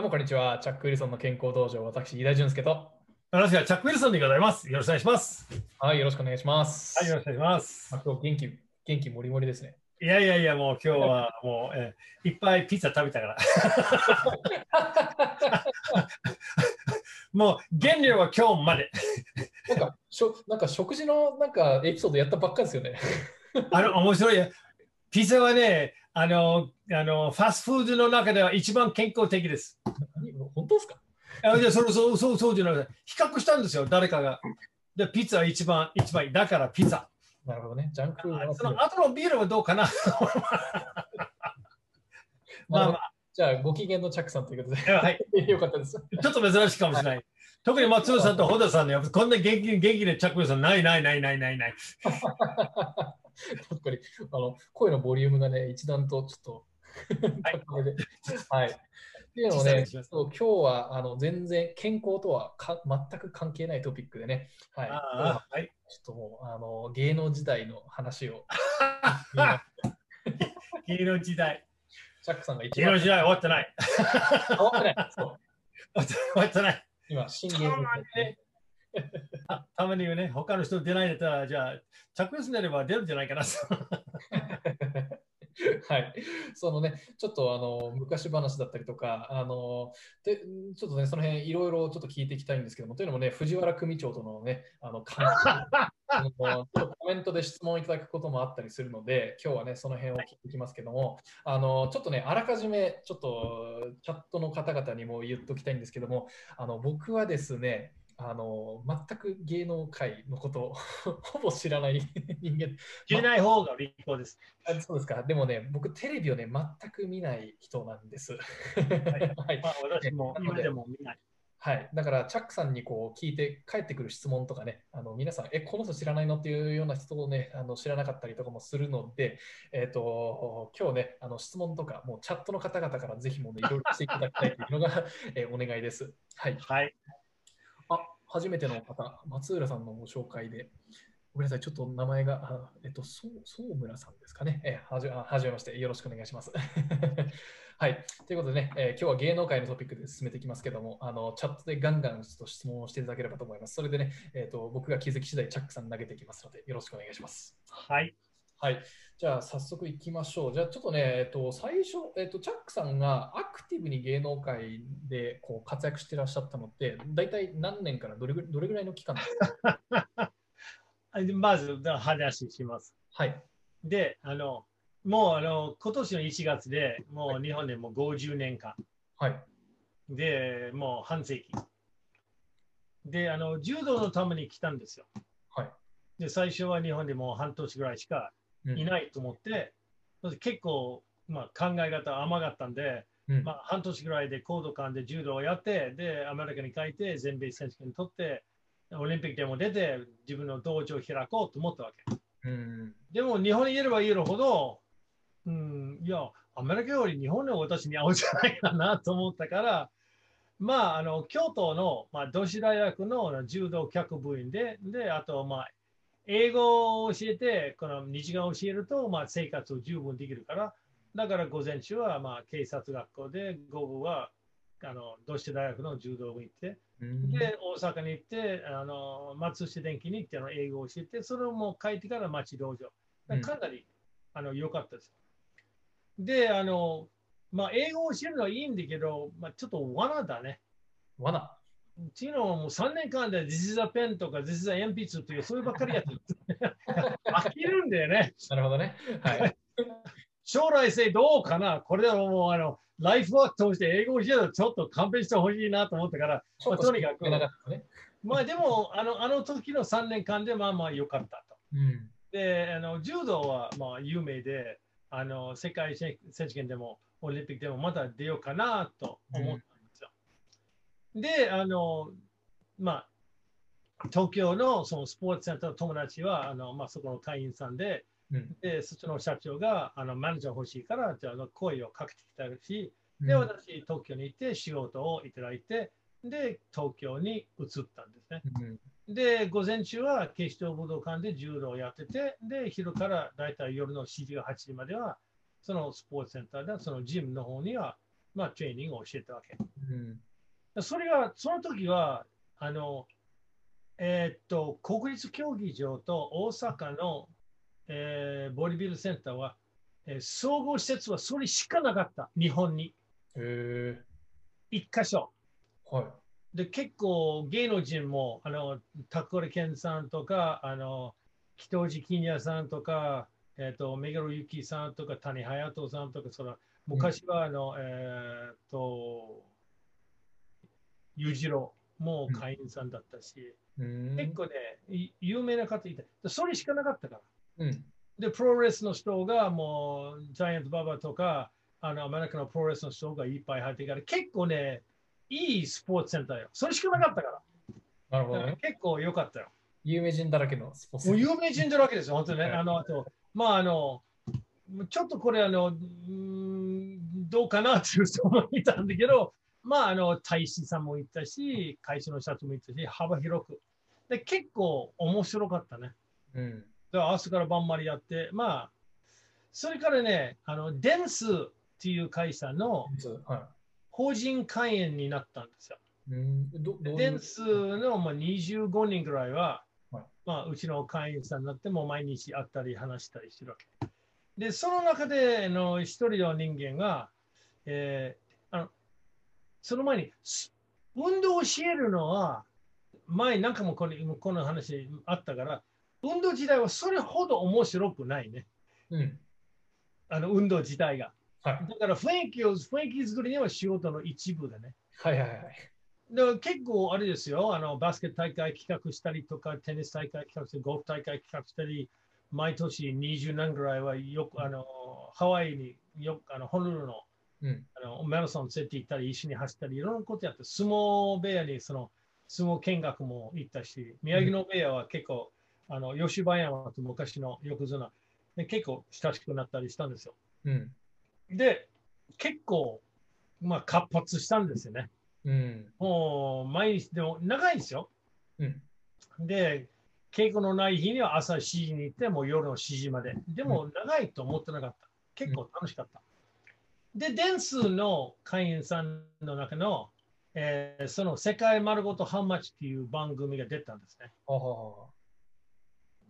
どうもこんにちは。チャック・ウィルソンの健康道場、私、飯田俊介と。私はチャック・ウィルソンでございます。よろしくお願いします。はい、よろしくお願いします。はい、よろしくお願いします。あ今日元気、元気もりもりですね。いやいやいや、もう今日はもう、えーいっぱいピザ食べたから。もう原料は今日まで。なんか、しょなんか食事のなんかエピソードやったばっかですよね。あの、面白いよ。ピザはね、あの、あの、ファストフードの中では一番健康的です。何本当ですか？あじゃあそれそうそうそうじゃなくて、比較したんですよ、誰かが。で、ピザは一番、一番いい。だからピザ。なるほどね。ジャンクその後のビールはどうかな？まあまあ、じゃあ、ご機嫌のチャックさんということで。はい。よかったです。ちょっと珍しいかもしれない。特に松尾さんと穂田さんね、こんな元気元気でチャックルさん、ないないないないないない。確かにあの声のボリュームがね、一段とちょっと高めで。はい。っていうのをね、そう今日はあの全然健康とはか全く関係ないトピックでね、はい、ああはい。ちょっともうあの芸能時代の話を、芸能時代。チャックさんが一番芸能時代終わってない。変わってない。終わってない。今、新た芸能たまにね、他の人出ないんだったら、じゃあ、チャックルスになれば出るんじゃないかな。はい、そのね、ちょっとあの昔話だったりとか、あのでちょっとね、その辺いろいろちょっと聞いていきたいんですけども、というのもね、藤原組長とのね、あの関係あのコメントで質問いただくこともあったりするので、今日はね、その辺を聞いていきますけども、あのちょっとね、あらかじめ、ちょっとチャットの方々にも言っときたいんですけども、あの僕はですね、あの全く芸能界のことを ほぼ知らない 人間知らない方が立候です。あそうですか。でもね、僕、テレビをね、全く見ない人なんです。はい。まあ、私も今でも見ない。はい。だから、チャックさんにこう聞いて帰ってくる質問とかね、あの皆さん、え、この人知らないの？っていうような人をね、あの知らなかったりとかもするので、えっ、と、今日ね、あの質問とか、もうチャットの方々からぜひもうね、いろいろしていただきたいというのが、えーお願いです。はい。はい。初めての方、松浦さんのご紹介で、ごめんなさい、ちょっと名前が、えっと、そうそう村さんですかね。えはじあはじめまして、よろしくお願いします。はい。ということでね、えー今日は芸能界のトピックで進めていきますけども、あのチャットでガンガンちょっと質問をしていただければと思います。それでね、えっと僕が気づき次第、チャックさん投げていきますので、よろしくお願いします。はい。はい。じゃあ、早速いきましょう。じゃあ、ちょっとね、えっと、最初、えっと、チャックさんがアクティブに芸能界でこう活躍していらっしゃったのって、大体何年からどれぐどれぐらいの期間ですか？まず、話します。はい。で、あの、もうあの今年の1月でもう日本でもう50年間。はい。で、もう半世紀。で、あの、柔道のために来たんですよ。はい。で、最初は日本でもう半年ぐらいしかうんいないと思って、結構、まあ、考え方甘かったんで、うんまあ、半年ぐらいでコード間で柔道をやって、で、アメリカに帰って、全米選手権取って、オリンピックでも出て、自分の道場を開こうと思ったわけ。うん。でも、日本にいればいるほど、うん、いや、アメリカより日本の私に合うんじゃないかなと思ったから、まあ、あの京都の、まあ、同志大学の柔道客部員で、で、あと、まあ、英語を教えて、この日が教えると、まあ、生活を十分できるから、だから午前中は、まあ、警察学校で、午後は、あの、同志大学の柔道部に行って、うんで、大阪に行って、あの松下電器に行ってあの英語を教えて、それをもう帰ってから町道場。うんかなり、あの良かったです。で、あの、まあ、英語を教えるのはいいんだけど、まあ、ちょっと罠だね。罠？っていうのはもう3年間で This is a pen とか This is a 鉛筆という、そういうばっかりやってる。飽きるんだよね。なるほどね。はい。将来性どうかな？これでももうあの、ライフワーク通して英語を教えちょっと勘弁してほしいなと思ったから、ちょっととにかくね。まあでも、あのあの時の3年間でまあまあ良かったと。うん。で、あの柔道はまあ有名で、あの世界選選手権でもオリンピックでもまた出ようかなと思っ。で、あの、まあ、東京のそのスポーツセンターの友達は、あのまあ、そこの会員さんで、うん。で、そっちの社長があのマネージャー欲しいから、じゃあ声をかけてきたし、で、うん私、東京に行って仕事をいただいて、で、東京に移ったんですね。うんで、午前中は警視庁武道館で柔道をやってて、で、昼からだいたい夜の7時か8時までは、そのスポーツセンターで、そのジムの方にはまあ、トレーニングを教えたわけ。うん。それが、その時は、あの、えーっと、国立競技場と大阪の、えーボディビルセンターは、えー総合施設はそれしかなかった、日本に。へえ。一箇所。はい。で、結構芸能人も、あの、タコレケンさんとか、あの、北地金也さんとか、えっ、と、目黒ゆきさんとか、谷隼人さんとか、その、昔は、あの、えっ、と、裕次郎も会員さんだったし、うん。結構ね、い有名な方いて、それしかなかったから。うん。で、プロレスの人がもう、ジャイアントババとか、あの、アメリカのプロレスの人がいっぱい入ってから、結構ね、いいスポーツセンターよ。それしかなかったから。なるほどね。結構良かったよ。有名人だらけのスポーツ有名人だらけですよ、本当にね。はいあの、あと、まあ、あの、ちょっとこれ、あの、どうかなっていう人もいたんだけど、まあ、あの、大使さんもいたし、会社の社長もいたし、幅広く。で、結構面白かったね。うん。だから朝から晩までやって、まあ、それからね、あの、デンスっていう会社のは法人会員になったんですよ。い。うん。どどういう？デンスのまあ25人ぐらいは、はいまあ、うちの会員さんになっても毎日会ったり話したりしてるわけ。で、その中での一人の人間が、えーその前にす運動を教えるのは、前なんかもこのこの話あったから、運動自体はそれほど面白くないね。うん。あの運動自体が。はい。だから雰囲気を、雰囲気作りには仕事の一部だね。はいはいはい。だから結構あれですよあの、バスケ大会企画したりとか、テニス大会企画したり、ゴルフ大会企画したり、毎年20年ぐらいはよくあのハワイによくあのホノルルのうん。あのマラソン連れて行ったり、一緒に走ったり、いろんなことやって、相撲部屋にその相撲見学も行ったし、宮城野部屋は結構、あの吉羽山と昔の横綱で結構親しくなったりしたんですよ。うん。で、結構、まあ、活発したんですよね。うん。もう毎日、でも長いんですよ。うん。で、稽古のない日には朝7時に行って、もう夜の7時まで。でも長いと思ってなかった。結構楽しかった。で、デンスの会員さんの中の、えーその世界丸ごとハンマチっていう番組が出たんですね。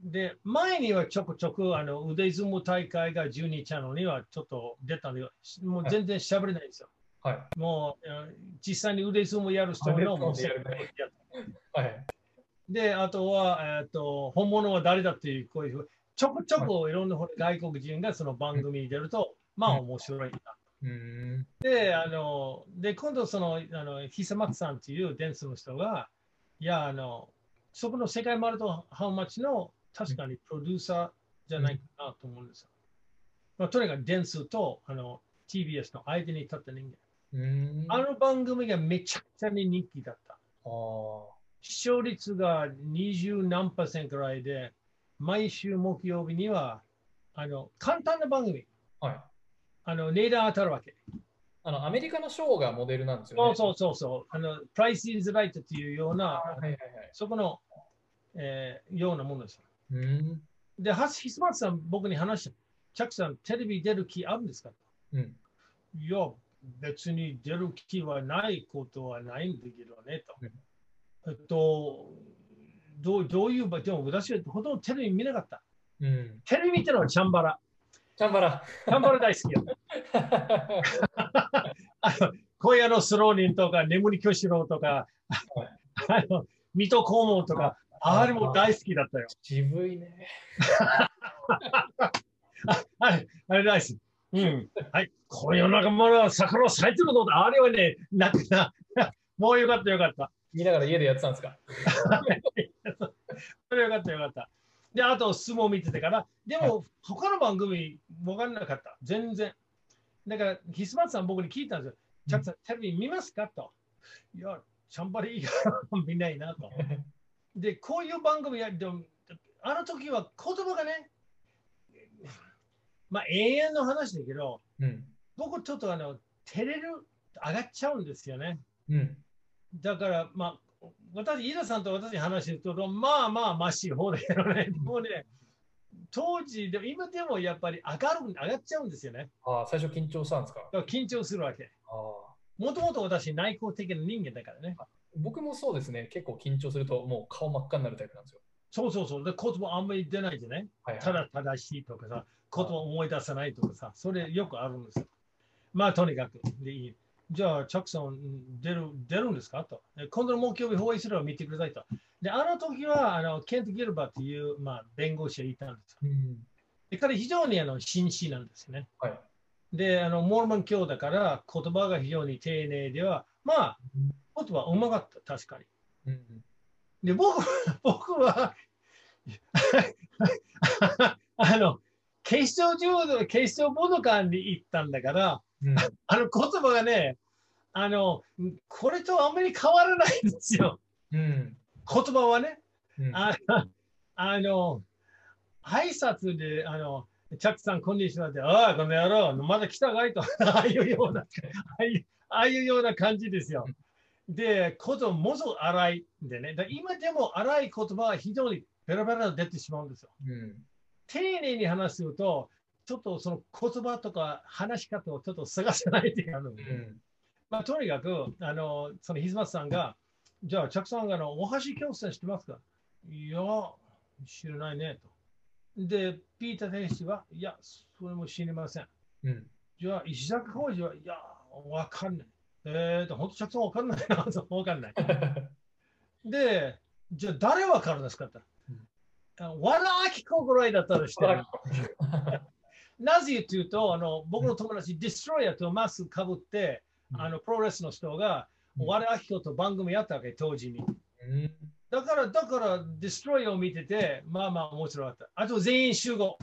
で、前にはちょくちょくあの腕相撲大会が12チャンネルにはちょっと出たんで、もう全然喋れないんですよ。はい。もう、えー実際に腕相撲やる人のもうあやるはい。で、あとは、えっと本物は誰だっていう、こういう、ちょこちょこいろんな外国人がその番組に出ると、まあ面白いな。うん。で、あの、で、今度その、あの、久松さんっていうデンスの人が、いや、あの、そこの世界マルトハウマッチの確かにプロデューサーじゃないかなと思うんですよ。まあ、とにかくデンスとあの TBS の間に立った人間。うん。あの番組がめちゃくちゃに人気だった。視聴率が20何パーセントぐらいで、毎週木曜日には、あの、簡単な番組、はい。あの、値段当たるわけ。あの、アメリカのショーがモデルなんですよね。そうそうそう。あの、プライスイズライトっていうような、はいはいはい。そこの、えーようなものですよ。うん。で、はひすまつさん、僕に話した。チャックさん、テレビ出る気あるんですか？うん。いや、別に出る気はないことはないんだけどね、と。うんえっと、どうどういう場でも私はほとんどテレビ見なかった。うん。テレビってのはチャンバラ。チャンバラ。チャンバラ大好きよ。あの小屋のスローリンとか、眠り巨子郎とか、あの水戸黄門とか、あれも大好きだったよ。渋いね。あれ、あれ大好き。うん。はい。この世の中まだ魚咲いてるのだ。あれはね、なくな。もうよかったよかった。見ながら家でやってたんですか？それよかったよかった。で、あと相撲見ててから、でも他の番組分かんなかった。全然。だから、ヒスマツさん僕に聞いたんですよ。チャックさん、テレビ見ますか？と。いや、シャンバリ以外見ないなと。で、こういう番組や、でも、あの時は言葉がね、まあ永遠の話だけど、うん。僕ちょっとあの、照れる、上がっちゃうんですよね。うん。だから、まあ、私、飯田さんと私話してると、まあまあ、ましい方だけどね、もうね、当時、でも今でもやっぱり上がる、上がっちゃうんですよね。ああ、最初緊張したんですか？緊張するわけ。ああもともと私、内向的な人間だからね。僕もそうですね、結構緊張するともう顔真っ赤になるタイプなんですよ。そうそうそう。で、言葉あんまり出ないじゃない？はいはい、ただ正しいとかさ、言葉思い出さないとかさ、それよくあるんですよ。まあ、とにかく。でいいじゃあ、チャックさん出る、出るんですか？と。で今度の木曜日、ホワイトを見てくださいと。で、あの時は、あのケント・ギルバーという、まあ、弁護士がいたんですよ。うんで彼、非常にあの紳士なんですよね。はいで、あのモールマン教だから、言葉が非常に丁寧では、まあ、言葉うまかった、確かに。うんで、僕 僕は、あの、警視庁柔道、警視庁武道館に行ったんだから、うんあの言葉がね、あの、これとあんまり変わらないんですよ。うん言葉はね。うんああの、挨拶で、あの、チャックさん、こんにちはって、ああ、この野郎、まだ来たかい？と、ああいうような、ああいうああいうような感じですよ。で、言葉ものすごく荒いんでね、だ今でも荒い言葉は非常にベラベラ出てしまうんですよ。うん丁寧に話すと、ちょっとその言葉とか話し方をちょっと探せないというので、うんまあ、とにかく、あの、そのひずまさんが、じゃあ、チャックさんがあのお箸教室知ってますか？いや、知らないねと。で、ピーター天使は、いや、それも知りません。うんじゃあ、石坂浩二は、いや、わかんない。えーと、本当、チャックさんわかんないな、わかんない。で、じゃあ、誰わかるんですか？って言ったら。わらあきこぐらいだったらしてる。なぜというと、あの僕の友達、ディストロイヤーとマスかぶって、あのプロレスの人が、うん我らあきこと番組やったわけ、当時に。うんだから、だから、ディストロイヤーを見てて、まあまあ面白かった。あと、全員集合。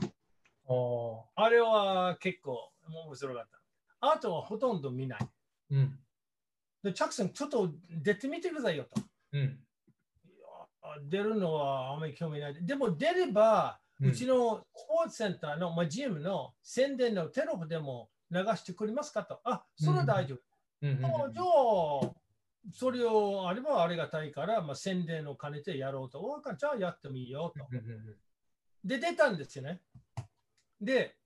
おあれは結構面白かった。あとはほとんど見ない。ーうんで、チャックさん、ちょっと出てみてくださいよと。うん出るのはあんまり興味ない。でも出れば、うちのスポーツセンターの、まあ、ジムの宣伝のテロップでも流してくれますかと。あ、それは大丈夫。うんうんあじゃあ、それをあればありがたいから、まあ、宣伝を兼ねてやろうと。わかじゃあやってもいいよと。で、出たんですよね。で、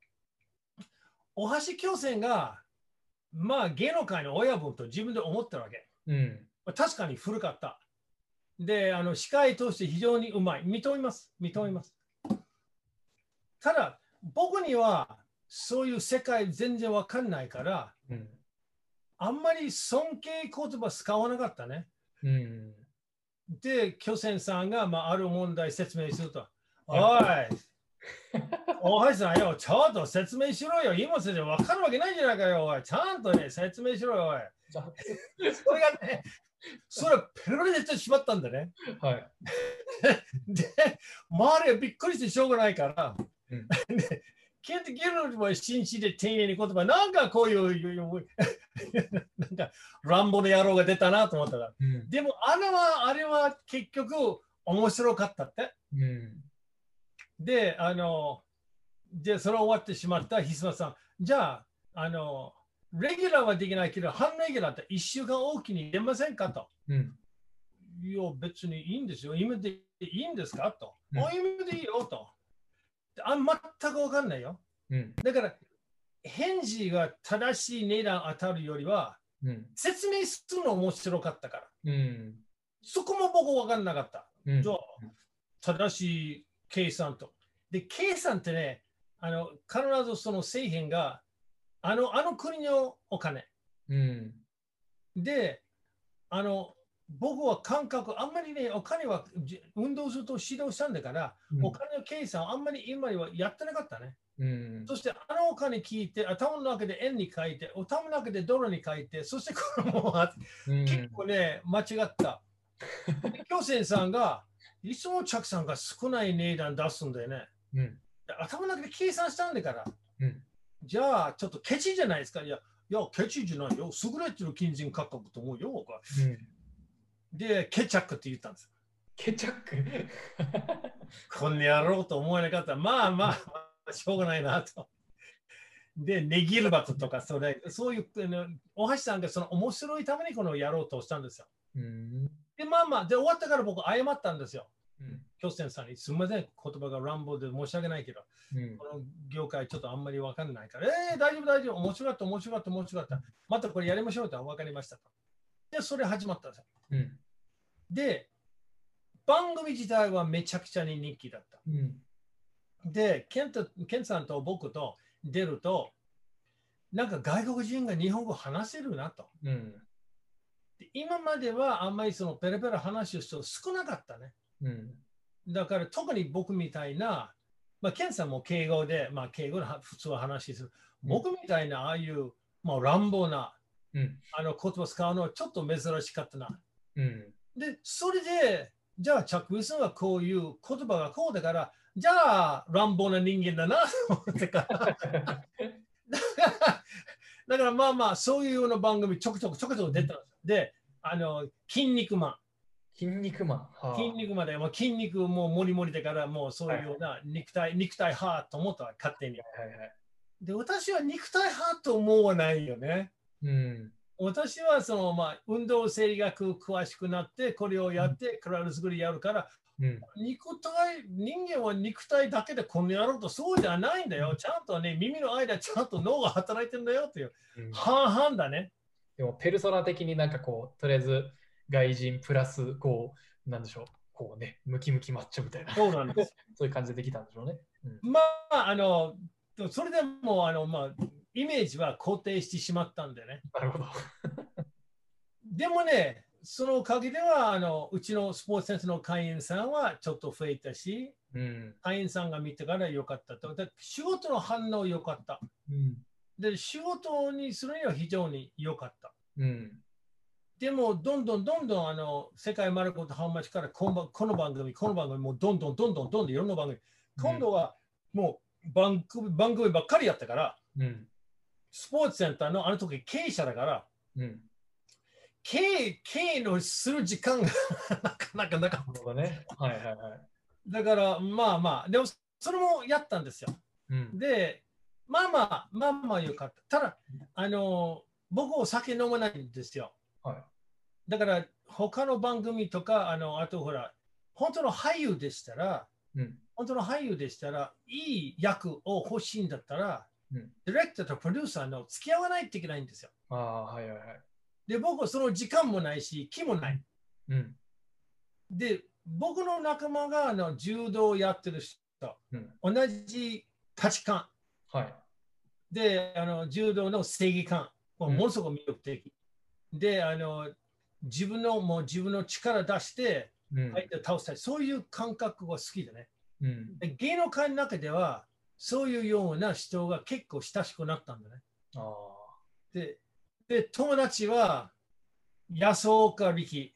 お箸教戦が、まあ芸能界の親分と自分で思ってるわけ。うんまあ確かに古かった。で、あの司会として非常にうまい。認めます。認めます。ただ、僕にはそういう世界全然わかんないから、うんあんまり尊敬言葉使わなかったね。うんで、巨泉さんが、まあ、ある問題説明すると。おい、おはいさんよ、ちょっと説明しろよ。今すで分かるわけないじゃないかよ。おいちゃんとね、説明しろよ。おいそれがね、それペロリ出てしまったんだね。あはい で、周りはびっくりしてしょうがないから、うん でケント・ギルは紳士で丁寧に言葉、なんかこういう、なんか乱暴な野郎が出たなと思ったら。うんでも、あれは、あれは結局面白かったって。うんで、あの、で、それ終わってしまったひすまさん。じゃあ、あの、レギュラーはできないけど、半レギュラーって1週間おきに出ませんかと。うんいや、別にいいんですよ。今でいいんですかと。うんあ、今でいいよと。あ全くわかんないよ。うんだから、返事が正しい値段当たるよりは、うん説明するの面白かったから。うんそこも僕わかんなかった。うんじゃあ、正しい計算と。で、計算ってね、あの必ずその製品があのあの国のお金。うんで、あの僕は感覚、あんまりね、お金はじ運動すると指導したんだから、お金の計算あんまり今はやってなかったね。うんそしてあのお金聞いて、頭の中で円に書いて、頭の中でドルに書いて、そしてこれもうん結構ね、間違った。で京泉さんが、いつもチャックさんが少ない値段出すんだよね。うんで頭の中で計算したんだから。うんじゃあ、ちょっとケチじゃないですか。いや、いやケチじゃないよ。優れてる金銭価格と思うよ。うんで、ケチャックって言ったんです。ケチャック？こんなやろうと思わなかった。まあまあ、しょうがないなと。で、ネギルバトとか、それ、そういう、あの大橋さんがその面白いためにこのやろうとしたんですよ。うんで、まあまあ、で、終わったから僕謝ったんですよ。うん巨泉さんにすみません、言葉が乱暴で申し訳ないけど、うんこの業界ちょっとあんまりわかんないから、えー、大丈夫、大丈夫、面白かった、面白かった、面白かった。またこれやりましょうと分かりましたと。で、それ始まったんですよ。うんで、番組自体はめちゃくちゃに人気だった。うんで、ケンとケンさんと僕と出ると、なんか外国人が日本語話せるなと。うんで今まではあんまりそのペラペラ話す人少なかったね。うんだから特に僕みたいな、まあ、ケンさんも敬語で、まあ、敬語では普通は話する。僕みたいなああいう、まあ、乱暴なうんあの言葉使うのはちょっと珍しかったな。うんで、それで、じゃあ、チャック・ウィルソンはこういう言葉がこうだから、じゃあ、乱暴な人間だなと思ってから。だからまあまあ、そういうような番組ちょくちょくちょくちょく出たんですよ。で、あの、筋肉マン。筋肉マン。はあ筋肉まで、まあ、筋肉ももりもりだから、もうそういうような肉体、肉体派と思ったわ勝手に。はいはい。で、私は肉体派と思わないよね。うん私はその、まあ、運動生理学詳しくなって、これをやって、体作りやるから、うん肉体、人間は肉体だけでこのやろうとそうじゃないんだよ。ちゃんとね、耳の間、ちゃんと脳が働いてるんだよっていう。うん半々だね。でも、ペルソナ的になんかこう、とりあえず外人プラス、こう、なんでしょう、こうね、ムキムキマッチョみたいな、そうなんです。そういう感じでできたんでしょうね。うんまあ、あの、それでも、あの、まあ、イメージは固定してしまったんでね。なるほど。でもね、そのおかげでは、あの、うちのスポーツセンスの会員さんはちょっと増えたし、うん会員さんが見てから良かったと。だ仕事の反応良かった。うんで、仕事にするには非常に良かった。うんでも、どんどんどんどん、あの、世界マルコとハウマチからこの番この番組、この番組、もうどんどんどんどんどんどんいろんな番組。今度はもう番組番組ばっかりやったから、うんスポーツセンターのあの時経営者だから、うん経営経営のする時間が なかなかなかっなるほどね。はいはいはい。た。だから、まあまあ、でも、それもやったんですよ。うんで、まあまあ、まあまあよかった。ただ、あの、僕お酒飲まないんですよ。はいだから、他の番組とか、あの、あとほら、本当の俳優でしたら、うん本当の俳優でしたら、いい役を欲しいんだったら、うんディレクターとプロデューサーの付き合わないといけないんですよ。ああ、はいはいはい。で、僕はその時間もないし、気もない。うんで、僕の仲間があの柔道をやってる人、うん同じ価値観はい。で、あの柔道の正義感はものすごく魅力的。で、あの自分のもう自分の力出してうん相手を倒したい、そういう感覚が好きでね。うんで芸能界の中では、そういうような人が結構親しくなったんだね。ああ。で、で友達は安岡力。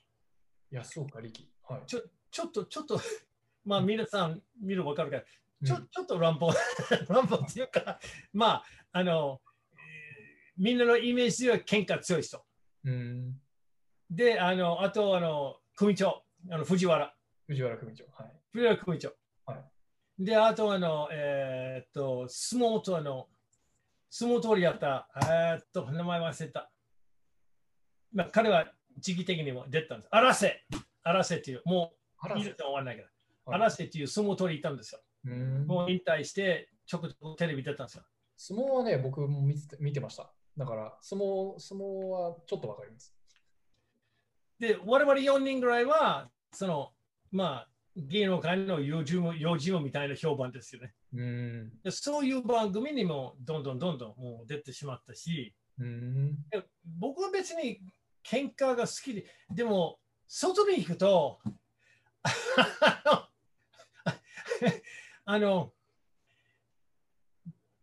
安岡力。はい。ちょちょっと、ちょっと、まあ皆さん見るわかるから、ちょうんちょっと乱暴、乱暴っていうか、まあ、あの、えーみんなのイメージでは喧嘩強い人。うん。で、あの、あと、あの、組長、あの藤原、藤原組長。はい。藤原組長。はいで、あと、あの、えーっと、相撲と、あの、相撲取りやった、えーっと、名前忘れた。まあ、彼は時期的にも出たんです。荒瀬、荒瀬っていう、もう、いるとは思わないけど、はい荒瀬っていう相撲取りいたんですよ。うんもう引退して、ちょくちょくテレビ出たんですよ。相撲はね、僕も見て見てました。だから、相撲相撲はちょっとわかります。で、我々4人ぐらいは、その、まあ、芸能界の幼児も幼児もみたいな評判ですよね。うん。でそういう番組にもどんどんどんどんもう出てしまったし、うん。で僕は別に喧嘩が好きで、でも、外に行くと、あの、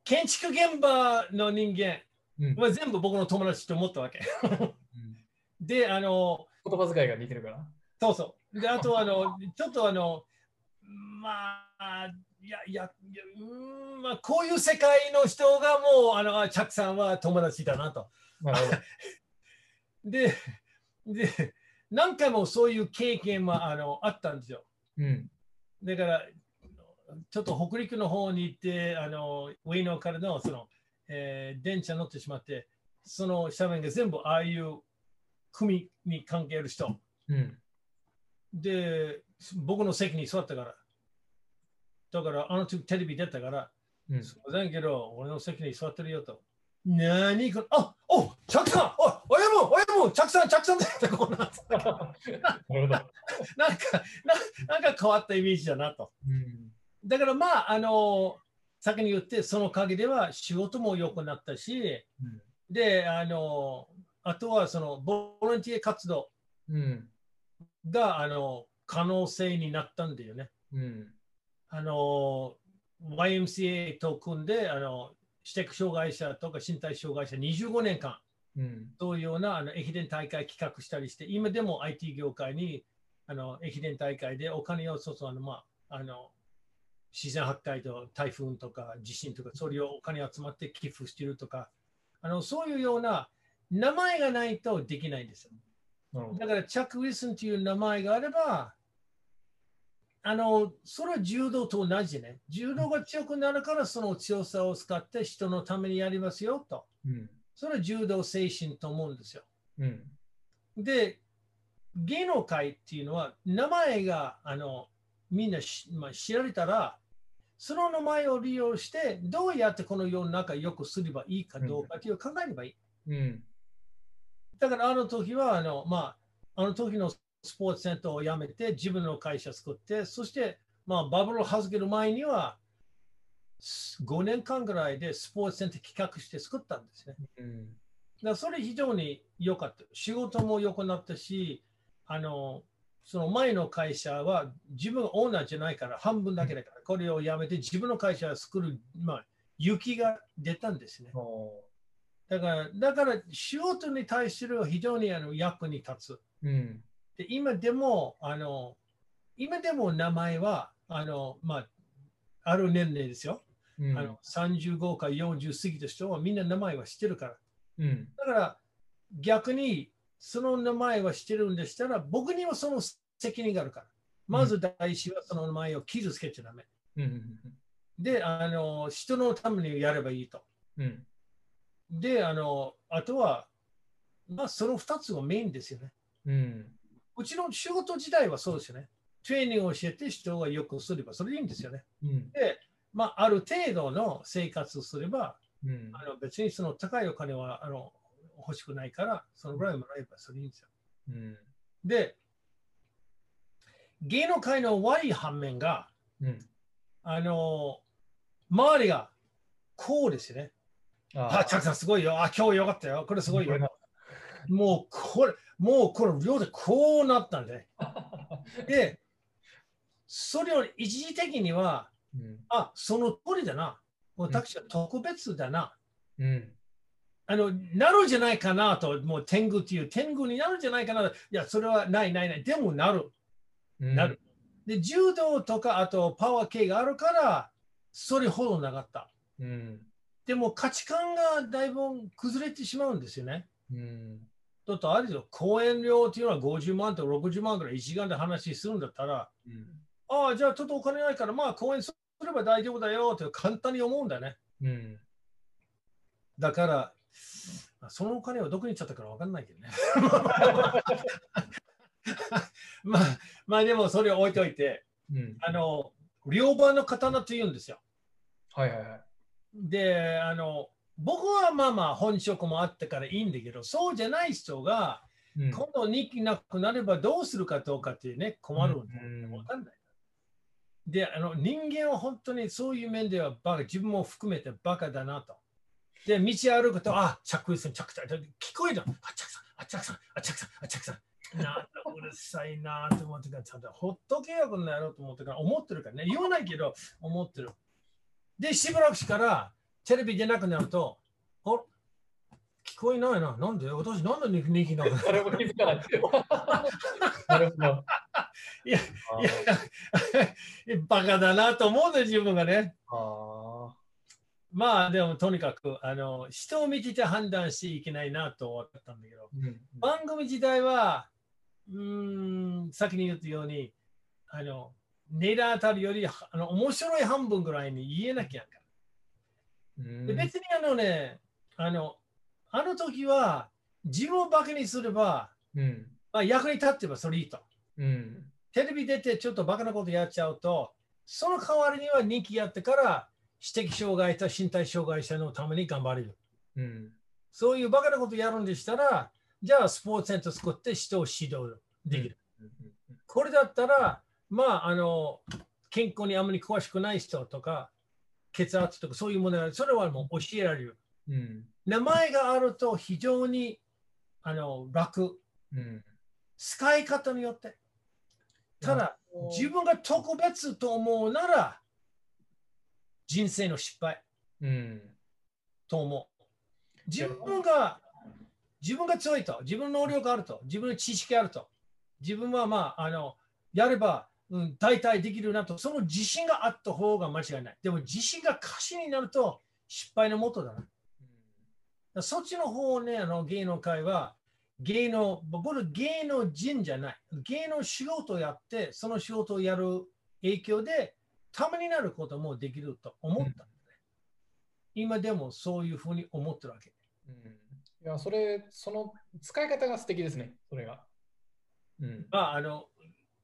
建築現場の人間うんは全部僕の友達と思ったわけ。うんで、あの、言葉遣いが似てるから。そうそう。で、あと、あの、ちょっとあの、まあ、いや、いや、いやうーん、まあ、こういう世界の人がもう、あの、あチャックさんは友達だなと。な。で、で、何回もそういう経験はあのあったんですよ。うん。だから、ちょっと北陸の方に行って、あの上野からのその、えー電車乗ってしまって、その斜面が全部ああいう組に関係ある人。うん。で、僕の席に座ったから、だから、あの時テレビ出たから、うんすいませんけど、俺の席に座ってるよと。何これあおチャックさんお親も親もチャックさんチャックさんってこうなって なんかな、なんか変わったイメージだなと。うん。だからまあ、あの、先に言って、そのおかげでは仕事も良くなったし、で、あの、あとはそのボランティア活動うん。が、あの、可能性になったんだよね。うん。あの、YMCA と組んで、あの、知的障害者とか身体障害者25年間、うん。そういうようなあの駅伝大会企画したりして、今でも IT 業界にあの駅伝大会でお金をそうそうあの、まあ、あの自然破壊と台風とか地震とか、それをお金集まって寄付しているとか、あのそういうような名前がないとできないんですよ。だから、チャック・ウィルソンという名前があれば、あの、それは柔道と同じね。柔道が強くなるから、その強さを使って人のためにやりますよと。うん。それは柔道精神と思うんですよ。うん。で、芸能界っていうのは、名前があのみんなし、まあ、知られたら、その名前を利用して、どうやってこの世の中を良くすればいいかどうかっていう考えればいい。うん。だからあの時はあの、まあ、あの時のスポーツセンターを辞めて自分の会社を作って、そして、まあ、バブルを外れる前には5年間ぐらいでスポーツセンター企画して作ったんですね。うん。だからそれ非常に良かった。仕事も良くなったし、あのその前の会社は自分がオーナーじゃないから半分だけだから、これを辞めて自分の会社を作る、まあ、勇気が出たんですね。おだから、だから仕事に対する非常にあの役に立つ。ーうん。で今でも、あの、今でも名前は、あの、まあ、ある年齢ですよ。うん。あの35か40過ぎた人はみんな名前は知ってるから。うん。だから逆にその名前は知ってるんでしたら、僕にはその責任があるから。まず第一はその名前を傷つけちゃダメ。うん。で、あの、人のためにやればいいと。うん。で、あの、あとは、まあ、その2つがメインですよね。うん。うちの仕事自体はそうですよね。トレーニングを教えて人がよくすれば、それでいいんですよね。うん。で、まあ、ある程度の生活をすれば、うん。あの別にその高いお金はあの欲しくないから、そのぐらいもらえばそれでいいんですよ。うん。で、芸能界の悪い反面が、うん。あの、周りがこうですよね。あ、あチャックさんすごいよ。あ、今日よかったよ。これすごいよ。よ。もうこれ、もうこの量でこうなったんで。で、それを一時的には、うん。あ、その通りだな。私は特別だな。うん。あの、なるんじゃないかなと、もう天狗っていう、天狗になるんじゃないかな。いや、それはないないない。でもなる。なる。で、柔道とか、あとパワー系があるから、それほどなかった。うん。でも価値観がだいぶ崩れてしまうんですよね。うん。だってあれですよ、講演料っていうのは50万と60万ぐらい1時間で話するんだったら、うん。ああ、じゃあちょっとお金ないから、まあ講演すれば大丈夫だよって簡単に思うんだね。うん。だから、そのお金はどこに行っちゃったか分かんないけどね。まあ、まあでもそれを置いといて、うん。あの、両刃の刀と言うんですよ。はいはいはい。で、あの、僕はまあまあ本職もあったからいいんだけど、そうじゃない人が、うん今度人気なくなればどうするかどうかっていうね、困るんだようんわかんない。で、あの人間は本当にそういう面ではバカ、自分も含めてバカだなと。で、道歩くと、あ、チャックウィルソン、チャックさん、聞こえるあ、チャックさん、あ、チャックさん、あ、チャックさん、あ、さん。なんだ、うるさいなと思ってから、ほっとけよ、こんな野郎と思ってから、思ってるからね、言わないけど、思ってる。で、しばらくしてから、テレビ出なくなると、あ聞こえないな。なんで？私、なんで人気なの？誰も気づかない。なるほど。いやあいや、バカだなと思うんだよ、自分がね。あまあ、でも、とにかく、あの、人を見てて判断していけないなと思ったんだけど、ー。うん。番組自体は、うーん、先に言ったように、あの、値段当たりより、あの、面白い半分ぐらいに言えなきゃいけない。うんで別にあのね、あの、あの時は、自分をバカにすれば、うん。まあ、役に立ってばそれいいと。うん。テレビ出てちょっとバカなことやっちゃうと、その代わりには人気やってから、知的障害者、身体障害者のために頑張れる。うん。そういうバカなことやるんでしたら、じゃあスポーツセンター作って人を指導できる。うんこれだったら、まあ、あの、健康にあまり詳しくない人とか、血圧とかそういうものが、それはもう教えられる。うん。名前があると非常にあの楽。うん。使い方によって。ただ、自分が特別と思うなら、人生の失敗うん。と思う。自分が、自分が強いと、自分の能力があると、自分の知識があると、自分はまあ、あの、やれば、うん、大体できるなと、その自信があった方が間違いない。でも自信が過信になると失敗のもとだな。だからそっちの方をね、あの芸能界は、芸能、僕ら芸能人じゃない。芸能仕事をやって、その仕事をやる影響で、ためになることもできると思ったんだね。今でもそういうふうに思ってるわけ。うん。いや、それ、その使い方が素敵ですね、それが。うん。まあ、あの、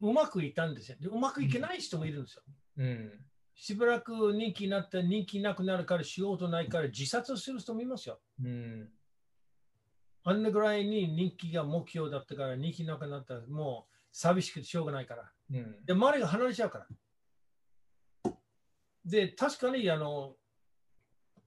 うまくいったんですよ。でうまくいけない人もいるんですよ。うん。しばらく人気になって、人気なくなるから、仕事ないから自殺する人もいますよ。うん。あんなぐらいに人気が目標だったから、人気なくなったら、もう寂しくてしょうがないから。うん。で、周りが離れちゃうから。で、確かに、あの、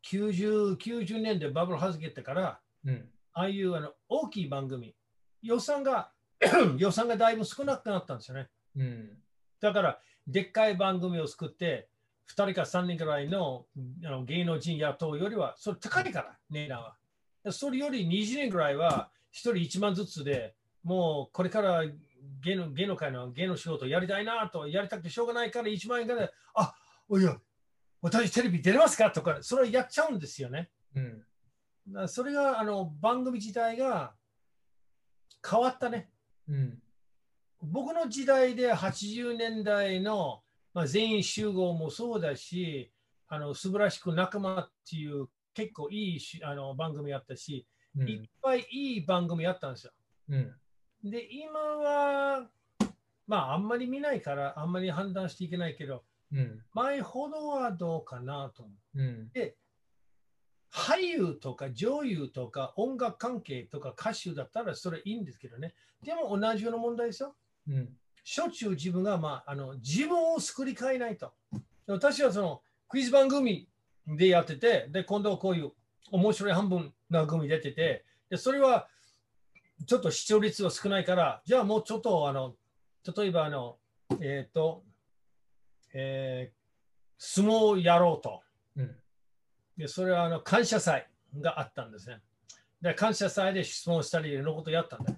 90, 90年でバブルはじけてから、うん。ああいうあの大きい番組、予算が、予算がだいぶ少なくなったんですよね。うん。だから、でっかい番組を作って、2人か3人ぐらいのあの芸能人雇うよりは、それ高いから、値段は。それより20年ぐらいは、1人1万ずつでもうこれから芸能芸能界の芸能仕事やりたいなと、やりたくてしょうがないから1万円から、あおいや、私テレビ出れますか？とか、それやっちゃうんですよね。うん。それがあの番組自体が変わったね。うん。僕の時代で80年代の、まあ、全員集合もそうだし、あの素晴らしく仲間っていう結構いいしあの番組あったし、うん。いっぱいいい番組あったんですよ。うん。で、今は、まあ、あんまり見ないから、あんまり判断していけないけど、うん。前ほどはどうかなと思う。うん。俳優とか女優とか音楽関係とか歌手だったらそれいいんですけどね。でも同じような問題ですよ。うん。しょっちゅう自分が、まあ、あの自分を作り変えないと。私はそのクイズ番組でやってて、で、今度こういう面白い半分の組出てて、でそれはちょっと視聴率は少ないから、じゃあもうちょっと、あの例えばあの、えっ、と、えー相撲をやろうと。うん。で、それはあの感謝祭があったんですね。で、感謝祭で質問したりのことやったんだ。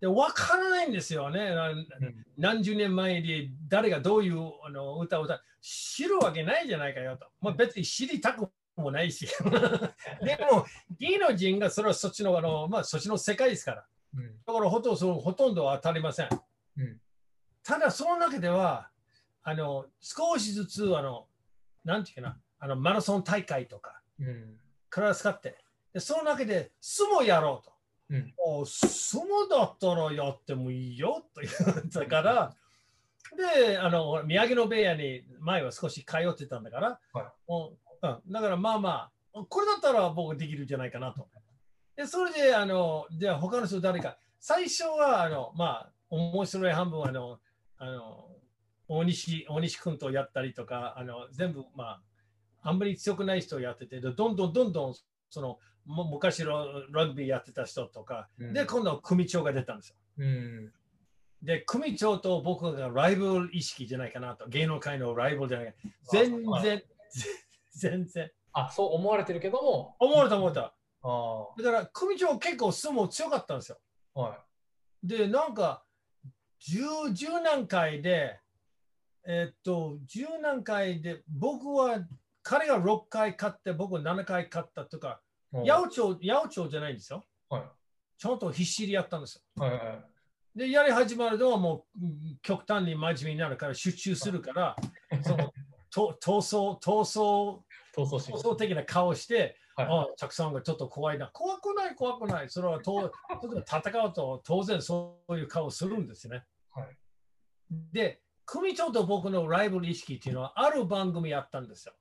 で、わからないんですよね。な何十年前に誰がどういうあの歌を歌う知るわけないじゃないかよと。まあ、別に知りたくもないし。でも、芸能人がそれはそっちのあの、まあ、そっちの世界ですから。うん。だからほとんどほとんどは当たりません。うんただ、その中では、あの少しずつあの、なんていうかな、あのマラソン大会とか、うん。体使って、でその中で相撲やろうと。うん。お相撲だったらやってもいいよと言ったから、で、あの宮城野部屋に前は少し通ってたんだから、はい。うん、だからまあまあ、これだったら僕できるんじゃないかなと。で、それで、あの、じゃあ他の人誰か、最初は、あの、まあ、面白い半分、あの、あの、大西、大西君とやったりとか、あの、全部、まあ、あんまり強くない人をやってて、でどんどんどんどん、その、も昔のラグビーやってた人とか、うんで、今度、組長が出たんですよ。うん。で、組長と僕がライバル意識じゃないかなと、芸能界のライバルじゃないか。全はい然、全然。あ、そう思われてるけども、思われた思った。あだから、組長結構相撲強かったんですよ。あ、はで、なんか、十十何回で、えっと、十何回で、僕は、彼が6回勝って、僕は7回勝ったとか、い。八百長、八百長じゃないんですよ。はいちゃんと必死でやったんですよ。はいはいはい。で、やり始まるのはもううん極端に真面目になるから、集中するから、そのと闘争、闘争、闘争心闘。争的な顔して、はいあたくさんがちょっと怖いな。怖くない、怖くない。それはと戦うと当然そういう顔をするんですね。はいで、組長と僕のライバル意識っていうのは、ある番組やったんですよ。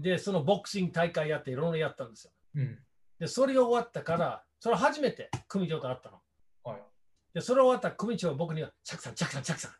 で、そのボクシング大会やっていろいろやったんですよ。うん。で、それが終わったから、それ初めて組長と会ったの。はい。で、それ終わったら組長は僕には、チャックさん、チャックさん、チャックさん、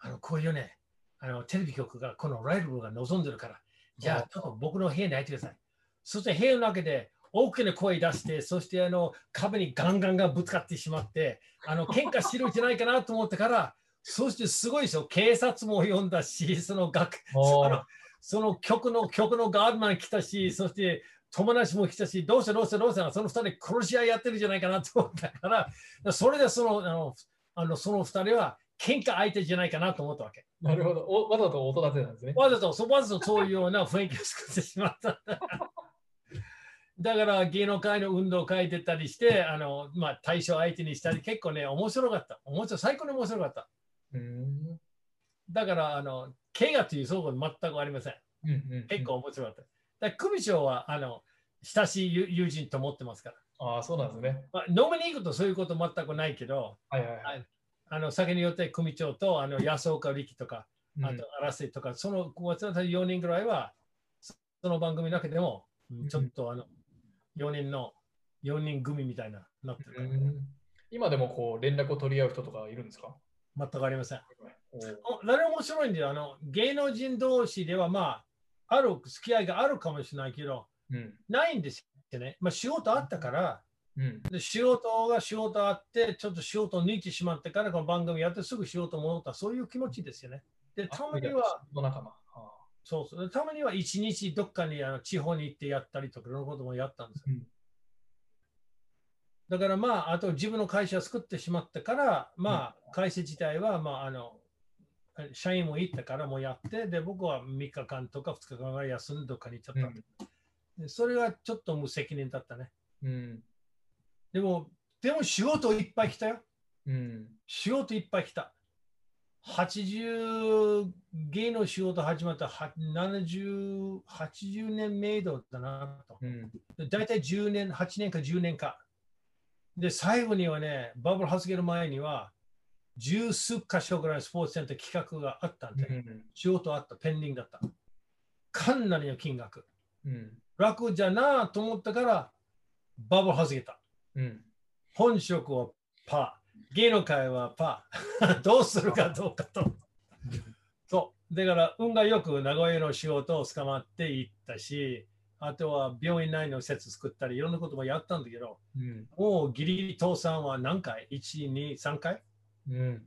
あの、こういうね、あの、テレビ局がこのライバルが望んでるから、じゃあ、ちょっと僕の部屋に入ってください。そして部屋の中で大きな声出して、そしてあの壁にガンガンがぶつかってしまって、あの喧嘩してるんじゃないかなと思ったから、そしてすごいですよ、警察も呼んだし、その学あのその曲の曲のガードマン来たし、そして友達も来たし、どうしたどうしたどうしたその二人殺し合いやってるんじゃないかなと思ったから、それでそのあのあのその二人は喧嘩相手じゃないかなと思ったわけ。なるほど。おわざと音立てたんですね。わざと、そわざとそういうような雰囲気を作ってしまった。だから芸能界の運動会出たりして、あのまあ、対象相手にしたり、結構ね、面白かった。面白い最高に面白かった。うーん。だから、あの怪我というそう全くありません。うんうんうん結構面白かった。だ組長はあの親しい友友人と思ってますから。ああ、そうなんですね。まあ、飲みに行くとそういうこと全くないけど、はいはいは。はいいあの酒によって組長とあの安岡力とか、うんあと荒瀬とか、その私たち4人ぐらいは、そその番組だけでも、んちょっとあの4人の4人組みたいななってるから、うん今でもこう連絡を取り合う人とかいるんですか？全くありません。おーお何面白いんだよあの。芸能人同士では、まあ、ある付き合いがあるかもしれないけど、うん。ないんですよね。まあ、仕事あったから、うん。で仕事が仕事あって、ちょっと仕事を抜いてしまってから、この番組やってすぐ仕事戻った、そういう気持ちですよね。で、たまには、そうそう。でたまには一日どっかにあの地方に行ってやったりとか、いろんなこともやったんですよ。うんだからまあ、あと自分の会社を作ってしまったから、まあ、会社自体は、まあ、あの、社員も行ったからもうやって、で、僕は3日間とか2日間ぐらい休んでどっかに行っちゃった、うんでそれがちょっと無責任だったね。うん。でも、でも仕事いっぱい来たよ。うん。仕事いっぱい来た。80芸の仕事始まったは70、80年メイドだなと。うん。で大体10年、8年か10年か。で、最後にはね、バブル発言の前には、十数箇所ぐらいスポーツセンター企画があったんで、仕事あった、ペンディングだった。かなりの金額。うん。楽じゃなと思ったから、バブル発言た。うん。本職はパー、芸能界はパー、どうするかどうかと。そう。だから、運がよく名古屋の仕事を捕まっていったし、あとは病院内の施設作ったり、いろんなこともやったんだけど、うん。もうギリギリ倒産は何回 ?1、2、3回？うん。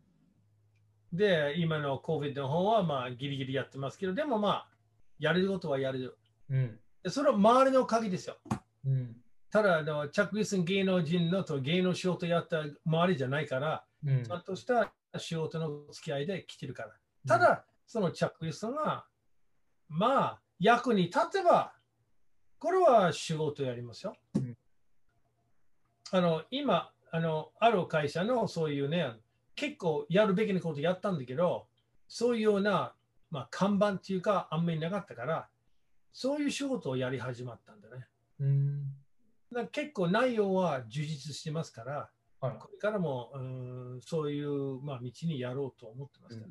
で、今の COVID の方はまあギリギリやってますけど、でもまあ、やれることはやる。うん。でそれは周りの鍵ですよ。うん。ただ、あの着実に芸能人のと芸能仕事やった周りじゃないから、うんちゃんとした仕事の付き合いで来てるから。ただ、その着実が、まあ、役に立てば、これは仕事やりますよ。うんあの今あの、ある会社のそういうね、結構やるべきなことやったんだけど、そういうような、まあ、看板っていうか、あんまりなかったから、そういう仕事をやり始まったんだね。うん。だ結構内容は充実してますから、はい。これからもうーんそういう、まあ、道にやろうと思ってますから、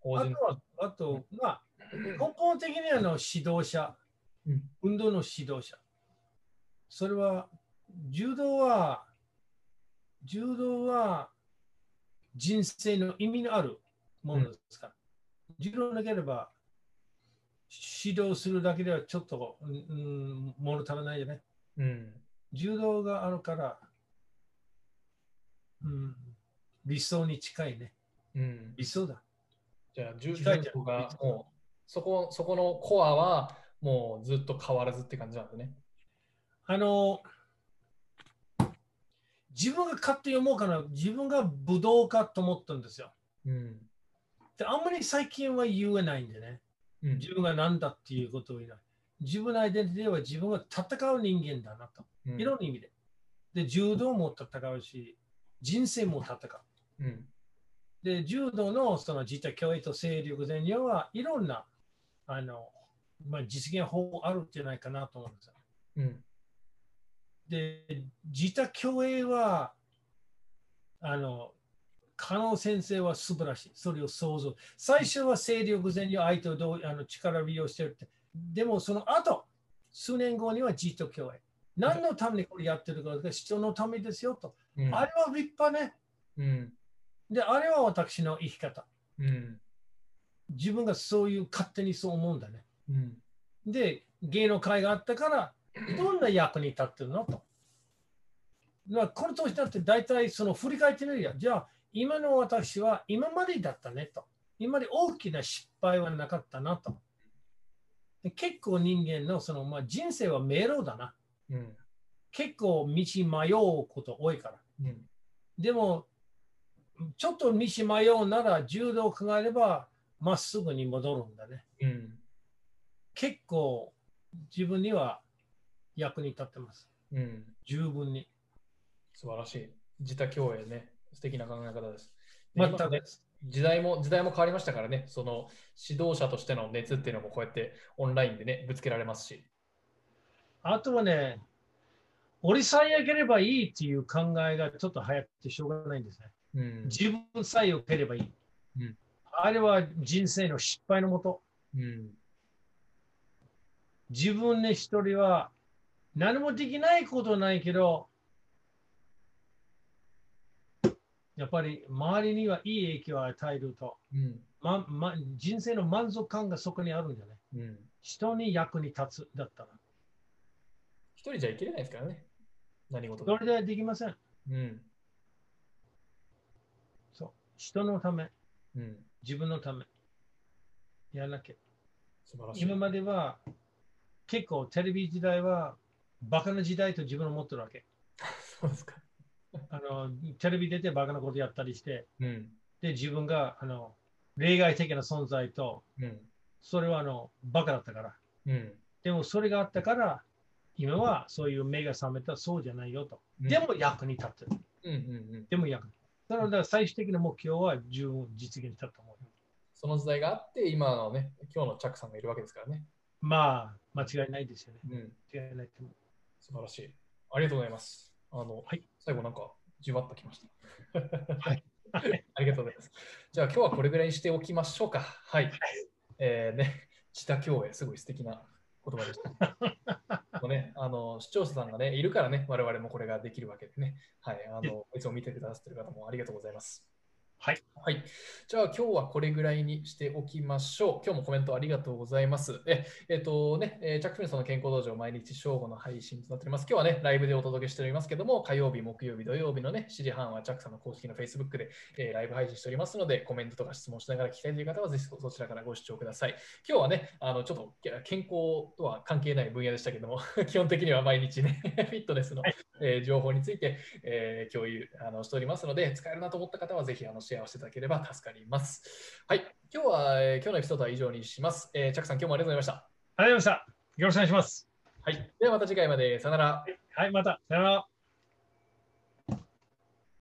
法人あとは、あと、まあ、根本的にはあの指導者、うん運動の指導者。それは、柔道は、柔道は人生の意味のあるものですから。柔道なければ、指導するだけではちょっと、うんうん、物足らないよね。うん。柔道があるから、うん、理想に近いね。うん。理想だ。じゃあ、柔道がもう、そこ、そこのコアは、もうずっと変わらずって感じなんですね。あの、自分が勝手に思うから、自分が武道家と思ったんですよ。うん。であんまり最近は言えないんでね。うん自分が何だっていうことを言えない。自分のアイデンティティは自分が戦う人間だなと。うんいろんな意味で。で、柔道も戦うし、人生も戦う。うん。で、柔道のその実体教育と勢力前にはいろんなあの、まあ、実現法あるんじゃないかなと思うんですよ。うん。で、自他共栄は、あの、加納先生は素晴らしい。それを想像。最初は勢力前に相手をどうあの力を利用してるって。でもその後、数年後にはじっと共栄。何のためにこれやってるか、人のためですよと。うんあれは立派ね。うんで、あれは私の生き方。うん自分がそういう勝手にそう思うんだね。うんで、芸能界があったから、どんな役に立ってるの？と。だからこの年だって大体その振り返ってみるや。じゃあ、今の私は今までだったねと。今まで大きな失敗はなかったなと。で結構人間のその、まあ、人生は迷路だな。うん結構道迷うこと多いから。うんでも、ちょっと道迷うなら柔道を考えればまっすぐに戻るんだね。うん結構自分には役に立ってます。うん十分に。素晴らしい。自他共栄ね。素敵な考え方です。で今ね全くです。時代も時代も変わりましたからね、その指導者としての熱っていうのもこうやってオンラインでね、ぶつけられますし。あとはね、俺さえ良ければいいっていう考えがちょっと流行ってしょうがないんですね。うん自分さえ良ければいい。うんあれは人生の失敗のもと。うん自分で一人は何もできないことないけど、やっぱり周りにはいい影響を与えると、うんまま、人生の満足感がそこにあるんじゃない？うん人に役に立つだったら。一人じゃ生きれないですからね。何事も。それではできません。うんそう人のため、うん自分のため。やらなきゃ。素晴らしい。今までは結構テレビ時代はバカな時代と自分を持ってるわけ。そうですか。あのテレビ出てバカなことやったりして、うんで自分があの例外的な存在と、うんそれはあのバカだったから。うんでもそれがあったから、今はそういう目が覚めたそうじゃないよと。うんでも役に立ってる。うんうんうんでも役に。だからだから最終的な目標は十分実現したと思うよ。その時代があって、今のね、今日のチャックさんがいるわけですからね。まあ、間違いないですよね。うん間違いないと思う。素晴らしい。ありがとうございます。あの、はい最後なんか、じわっときました。はい。ありがとうございます。じゃあ今日はこれぐらいにしておきましょうか。はい。えー、ね、自他共栄、すごい素敵な言葉でした。も うね、あの視聴者さんがね、いるからね、我々もこれができるわけでね。はい。あのいつも見てくださってる方もありがとうございます。はい。はい。じゃあ今日はこれぐらいにしておきましょう。今日もコメントありがとうございます。え、えっ、とね、えーチャック・フィルソンの健康道場毎日正午の配信となっております。今日はね、ライブでお届けしておりますけども、火曜日、木曜日、土曜日のね、7時半はチャックさんの公式の Facebook で、えーライブ配信しておりますので、コメントとか質問しながら聞きたいという方は、ぜひそちらからご視聴ください。今日はね、あのちょっとけ健康とは関係ない分野でしたけども、基本的には毎日ね、フィットネスの、えー情報について、えー共有あのしておりますので、使えるなと思った方はぜひあのシェアをしていただければ助かります。はい、今日は、えー今日のエピソードは以上にします。えーチャックさん、今日もありがとうございました。ありがとうございました。よろしくお願いします。はい、ではまた次回まで。さよなら。はい、また。さよなら。